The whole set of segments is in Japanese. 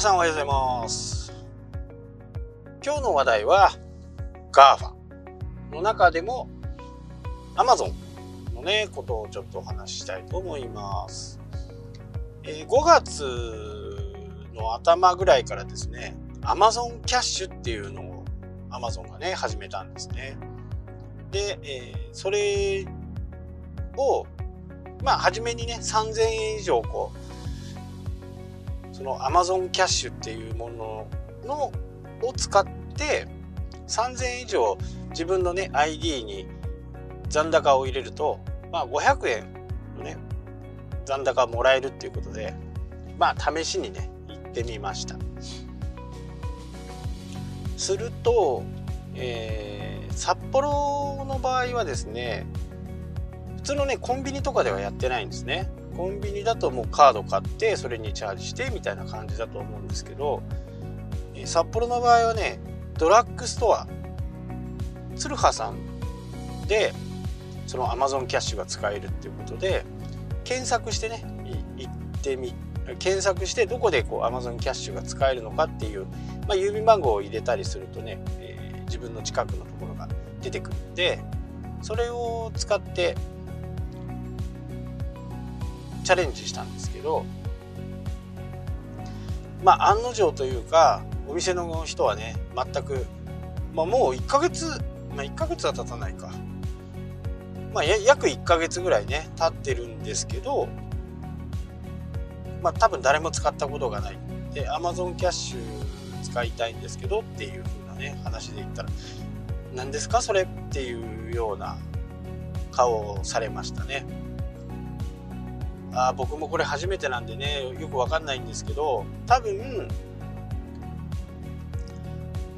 さんおはようございます。今日の話題は GAFA の中でも Amazon のねことをちょっとお話ししたいと思います、えー、5月の頭ぐらいからですね Amazon キャッシュっていうのを Amazon がね始めたんですね。で、えー、それをまあ初めにね3000円以上こうその Amazon キャッシュっていうもののを使って3000円以上自分のね ID に残高を入れるとまあ500円のね残高もらえるっていうことでまあ試しにね行ってみました。すると、えー、札幌の場合はですね普通のねコンビニとかではやってないんですね。コンビニだともうカード買ってそれにチャージしてみたいな感じだと思うんですけど札幌の場合はねドラッグストア鶴葉さんでその Amazon キャッシュが使えるっていうことで検索してね行ってみ検索してどこでこう Amazon キャッシュが使えるのかっていう、まあ、郵便番号を入れたりするとね、えー、自分の近くのところが出てくるんでそれを使ってチャレンジしたんですけどまあ案の定というかお店の人はね全く、まあ、もう1ヶ月、まあ、1ヶ月は経たないか、まあ、約1ヶ月ぐらいね経ってるんですけどまあ多分誰も使ったことがない。で Amazon キャッシュ使いたいんですけどっていう風なね話で言ったら何ですかそれ？っていうような顔をされましたね。あ僕もこれ初めてなんでねよくわかんないんですけど多分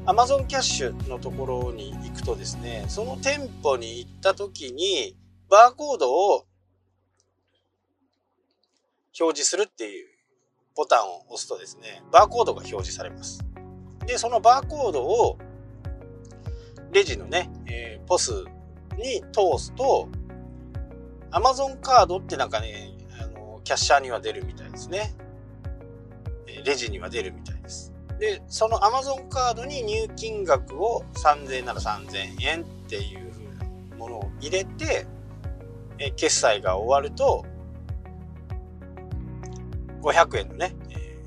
Amazon キャッシュのところに行くとですねその店舗に行った時にバーコードを表示するっていうボタンを押すとですねバーコードが表示されます。でそのバーコードをレジのね、えー、ポスに通すと Amazon カードってなんかねキャッシャーには出るみたいですね。レジには出るみたいです。で、その Amazon カードに入金額を3000円なら3000円っていう風なものを入れて、え決済が終わると、500円のね、え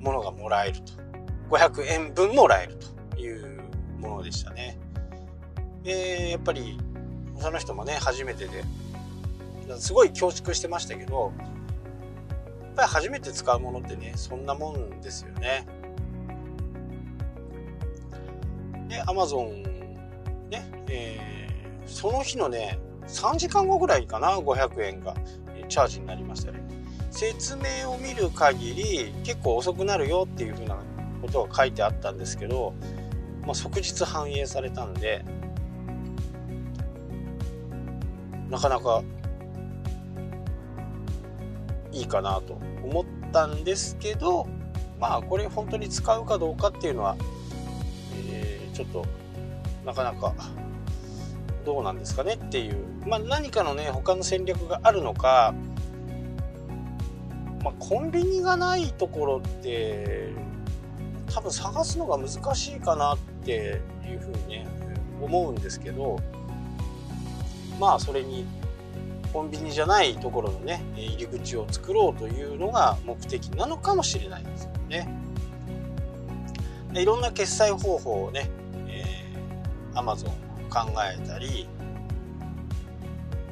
ー、ものがもらえると。500円分もらえるというものでしたね。で、やっぱり、その人もね、初めてですごい恐縮してましたけどやっぱり初めて使うものってねそんなもんですよね。で Amazon ね、えー、その日のね3時間後ぐらいかな500円がチャージになりましたね。説明を見る限り結構遅くなるよっていうふうなことが書いてあったんですけど、まあ、即日反映されたんでなかなかいいかなと思ったんですけどまあこれ本当に使うかどうかっていうのは、えー、ちょっとなかなかどうなんですかねっていう、まあ、何かのね他の戦略があるのか、まあ、コンビニがないところって多分探すのが難しいかなっていうふうにね思うんですけどまあそれにコンビニじゃないところのね入り口を作ろうというのが目的なのかもしれないですよね。いろんな決済方法をね、えー、Amazon 考えたり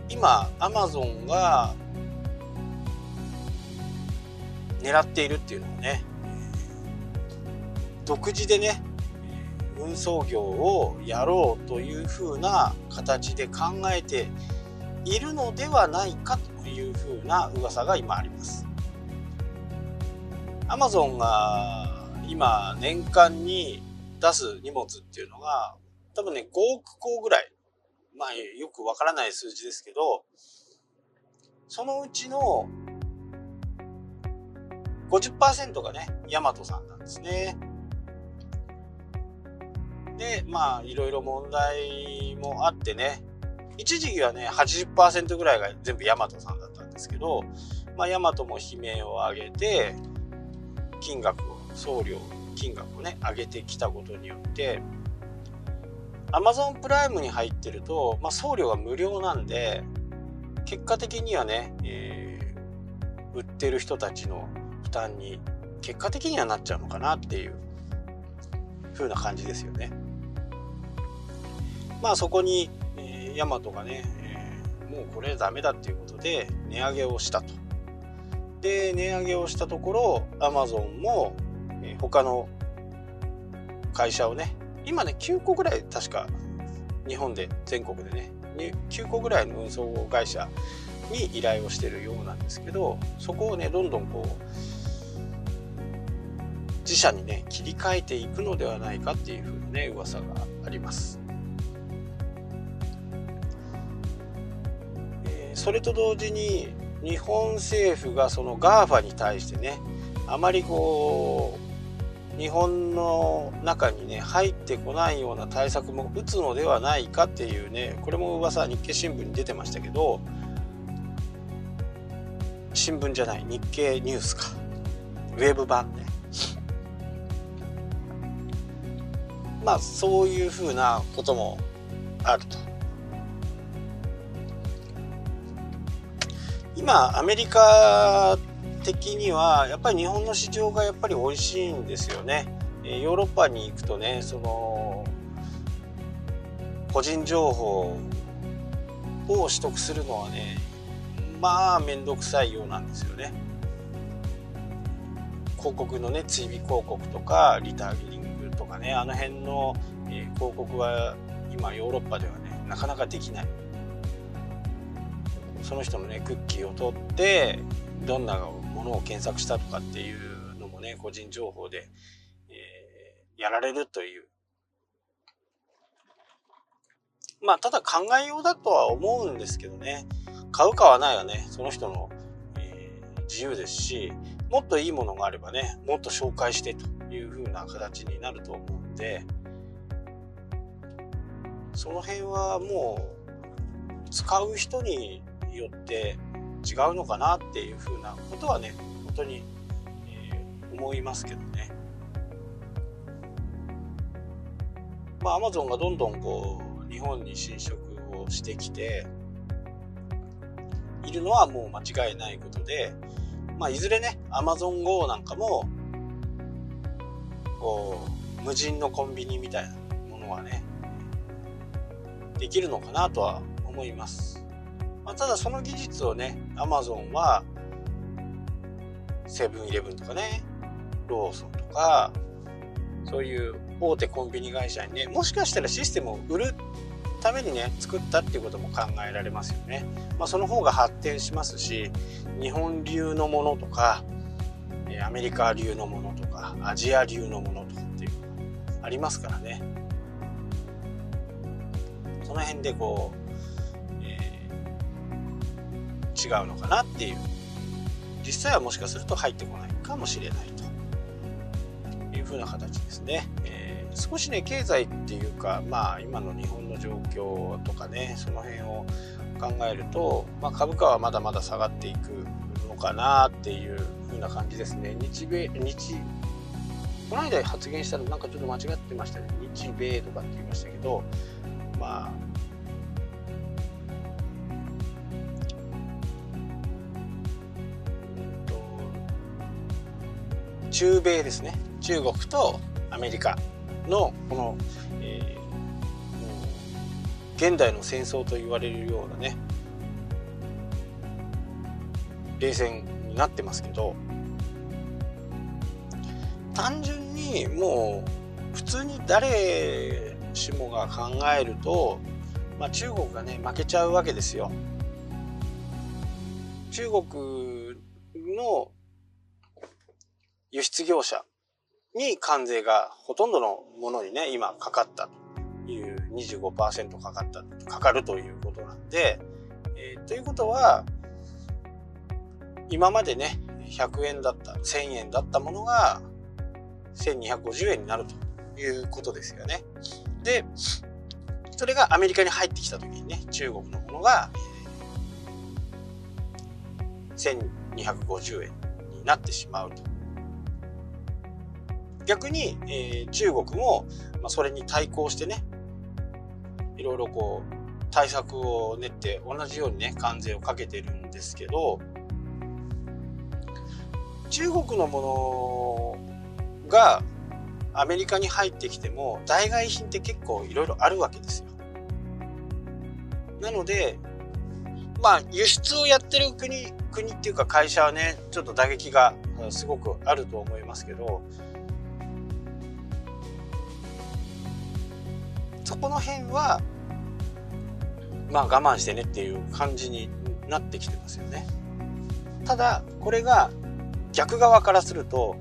今 Amazon が狙っているっていうのをね独自でね運送業をやろうというふうな形で考えているのではないかというふうな噂が今あります。アマゾンが今年間に出す荷物っていうのが多分ね5億個ぐらいまあよくわからない数字ですけどそのうちの50%がねヤマトさんなんですね。でまあいろいろ問題もあってね一時期はね80%ぐらいが全部ヤマトさんだったんですけど、まあ、ヤマトも悲鳴を上げて金額を送料金額をね上げてきたことによって Amazon プライムに入ってると、まあ、送料が無料なんで結果的にはね、えー、売ってる人たちの負担に結果的にはなっちゃうのかなっていう風な感じですよね。まあそこに、ヤマトがね、えー、もうこれダメだっていうことで値上げをしたと。で値上げをしたところアマゾンも、えー、他の会社をね今ね9個ぐらい確か日本で全国でね9個ぐらいの運送会社に依頼をしてるようなんですけどそこをねどんどんこう自社にね切り替えていくのではないかっていうふうなね噂があります。それと同時に日本政府がその GAFA に対してねあまりこう日本の中にね入ってこないような対策も打つのではないかっていうねこれも噂日経新聞に出てましたけど新聞じゃない日経ニュースかウェブ版ねまあそういうふうなこともあると。今アメリカ的にはやっぱり日本の市場がやっぱり美味しいんですよね。ヨーロッパに行くとねその個人情報を取得するのはねまあ面倒くさいようなんですよね。広告のね追尾広告とかリターゲリングとかねあの辺の、広告は今ヨーロッパではねなかなかできないその人のねクッキーを取ってどんなものを検索したとかっていうのもね個人情報で、えー、やられるという。まあただ考えようだとは思うんですけどね。買う買わないはね。その人の、えー、自由ですしもっといいものがあればねもっと紹介してという風な形になると思うんで。その辺はもう使う人によって違うのかなっていう風なことはね本当に、えー、思いますけどね。まあ、アマゾンがどんどんこう日本に侵食をしてきているのはもう間違いないことで、まあ、いずれね、アマゾン GO なんかも、こう、無人のコンビニみたいなものはね、できるのかなとは思います。まあ、ただその技術をね、アマゾンは、セブンイレブンとかね、ローソンとか、そういう大手コンビニ会社にね、もしかしたらシステムを売るためにね作ったっていうことも考えられますよね。まあ、その方が発展しますし日本流のものとかアメリカ流のものとかアジア流のものとかっていうありますからね。その辺でこう、違うのかなっていう。実際はもしかすると入ってこないかもしれないと。いうふうな形ですね。えー少しね経済っていうかまあ今の日本の状況とかねその辺を考えると、まあ、株価はまだまだ下がっていくのかなっていう風な感じですね。日米日この間発言したらなんかちょっと間違ってましたね。日米とかって言いましたけどまあ中米ですね中国とアメリカのこの、えー、現代の戦争と言われるようなね冷戦になってますけど単純にもう普通に誰しもが考えると、まあ、中国がね負けちゃうわけですよ。中国の輸出業者に関税がほとんどのものにね、今かかったという25%かかった、かかるということなんで、えー、ということは、今までね、100円だった、1000円だったものが1250円になるということですよね。で、それがアメリカに入ってきた時にね、中国のものが、1250円になってしまうと逆に、えー、中国も、まあ、それに対抗してねいろいろこう対策を練って同じようにね関税をかけてるんですけど中国のものがアメリカに入ってきても代替品って結構いろいろあるわけですよ。なのでまあ輸出をやってる国国っていうか会社はねちょっと打撃がすごくあると思いますけどそこの辺はまあ我慢してねっていう感じになってきてますよね。ただこれが逆側からすると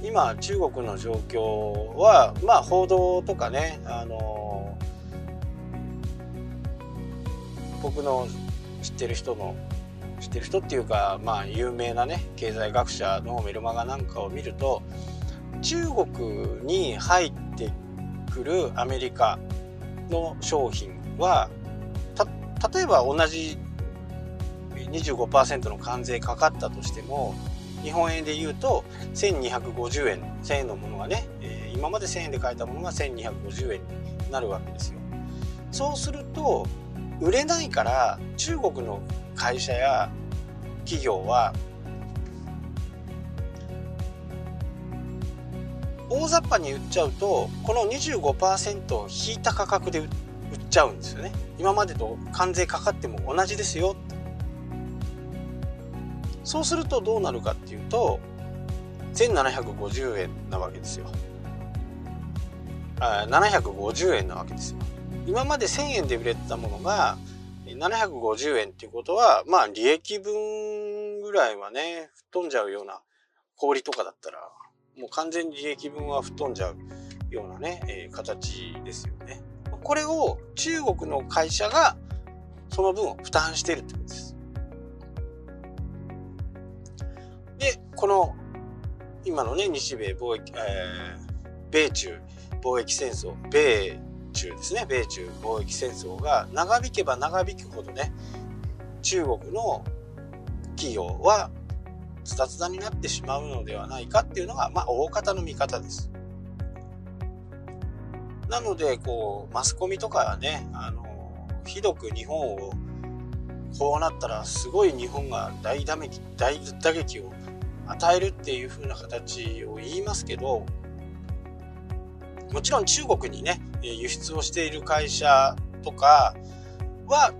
今中国の状況はまあ報道とかねあの僕の知ってる人の知ってる人っていうかまあ有名なね経済学者のメルマガなんかを見ると中国に入ってくるアメリカの商品は例えば同じ25%の関税かかったとしても日本円で言うと1250円1000円のものがね、えー、今まで1000円で買えたものが1250円になるわけですよ。そうすると売れないから中国の会社や企業は大雑把に売っちゃうとこの25%を引いた価格で売っちゃうんですよね。今までと関税かかっても同じですよ。そうするとどうなるかっていうと1750円なわけですよ。あ750円なわけですよ。今まで1000円で売れてたものが750円っていうことはまあ利益分ぐらいはね吹っ飛んじゃうような氷とかだったらもう完全に利益分は吹っ飛んじゃうようなね、えー、形ですよね。これを中国の会社がその分を負担してるってことです。で、この今のね、日米貿易、えー、米中貿易戦争、米中ですね、米中貿易戦争が長引けば長引くほどね、中国の企業はズタズタになってしまうのではないかっていうのが、まあ、大方の見方です。なので、こう、マスコミとかはね、あの、ひどく日本を、こうなったらすごい日本が大打撃、大打撃を与えるっていう風な形を言いますけど、もちろん中国にね、輸出をしている会社とかは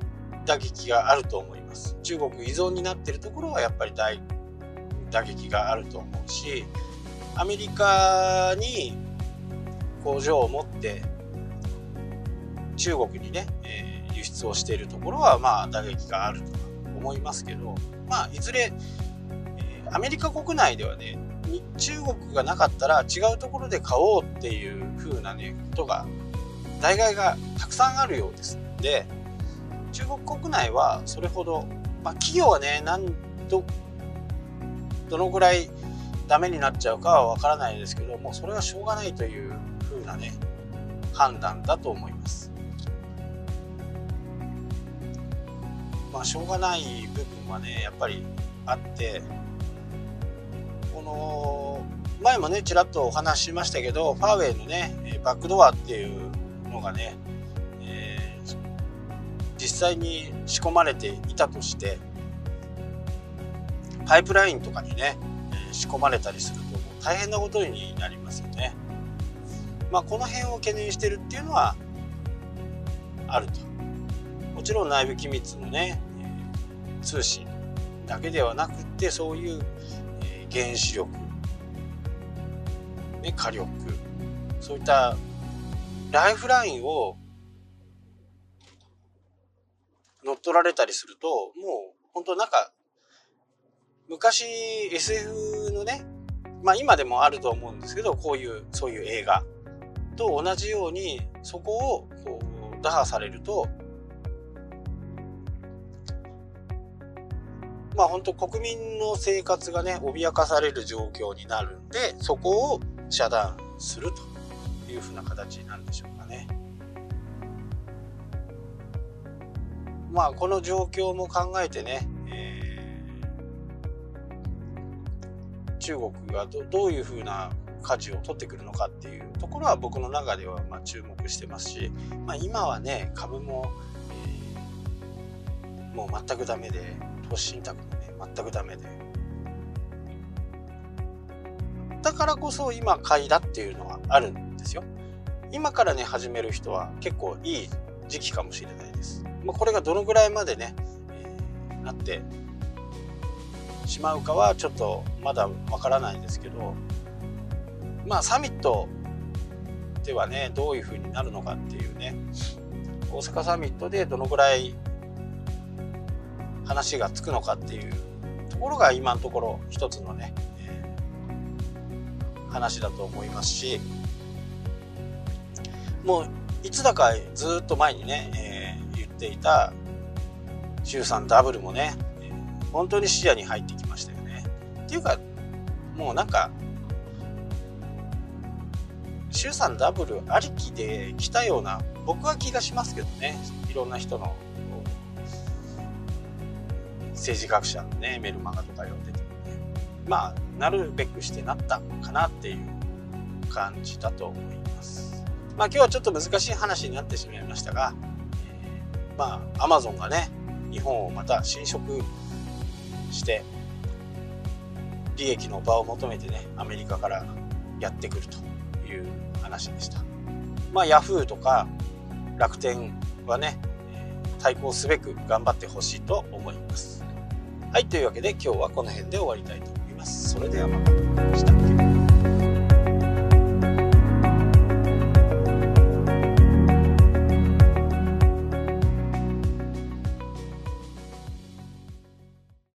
打撃があると思います。中国依存になっているところはやっぱり大打撃があると思うし、アメリカに工場を持って中国にね、えー、輸出をしているところはまあ打撃があると思いますけどまあいずれ、えー、アメリカ国内ではね中国がなかったら違うところで買おうっていう風なねことが代替がたくさんあるようです。ので中国国内はそれほど、まあ、企業はね何どどのぐらいダメになっちゃうかはわからないですけどもうそれはしょうがないという風なね判断だと思います。まあしょうがない部分はねやっぱりあってこの前もねちらっとお話ししましたけどファーウェイのねバックドアっていうのがね、えー、実際に仕込まれていたとしてパイプラインとかにね仕込まれたりするともう大変なことになりますよね。まあ、この辺を懸念してるっていうのはあると。もちろん内部機密のね、え通信だけではなくってそういう、え原子力、ね、火力そういったライフラインを乗っ取られたりするともう本当なんか昔 SF のねまあ今でもあると思うんですけどこういうそういう映画と同じようにそこをこう打破されるとまあ本当国民の生活がね脅かされる状況になるんでそこを遮断するというふうな形なんでしょうかね。まあこの状況も考えてね、中国がどどういうふうな舵を取ってくるのかっていうところは僕の中ではま注目してますし、まあ、今はね株も、えー、もう全くダメで投資信託もね全くダメで。だからこそ今買いだっていうのはあるんですよ。今からね始める人は結構いい時期かもしれないです、まあ、これがどのぐらいまでね、えー、なってしまうかはちょっとまだわからないですけどまあサミットではねどういう風になるのかっていうね大阪サミットでどのぐらい話がつくのかっていうところが今のところ一つのね、話だと思いますしもういつだかずっと前にね、えー、言っていた週3ダブルもね、本当に視野に入ってき。ていうかもうなんか週3ダブルありきで来たような僕は気がしますけどね。いろんな人の政治学者のねメルマガとか読んでてもね。まあなるべくしてなったかなっていう感じだと思います。まあ今日はちょっと難しい話になってしまいましたが、えー、まあアマゾンがね日本をまた侵食して利益の場を求めてねアメリカからやってくるという話でした。まあ、ヤフーとか楽天はね、対抗すべく頑張ってほしいと思います。はい、というわけで今日はこの辺で終わりたいと思います。それではまた。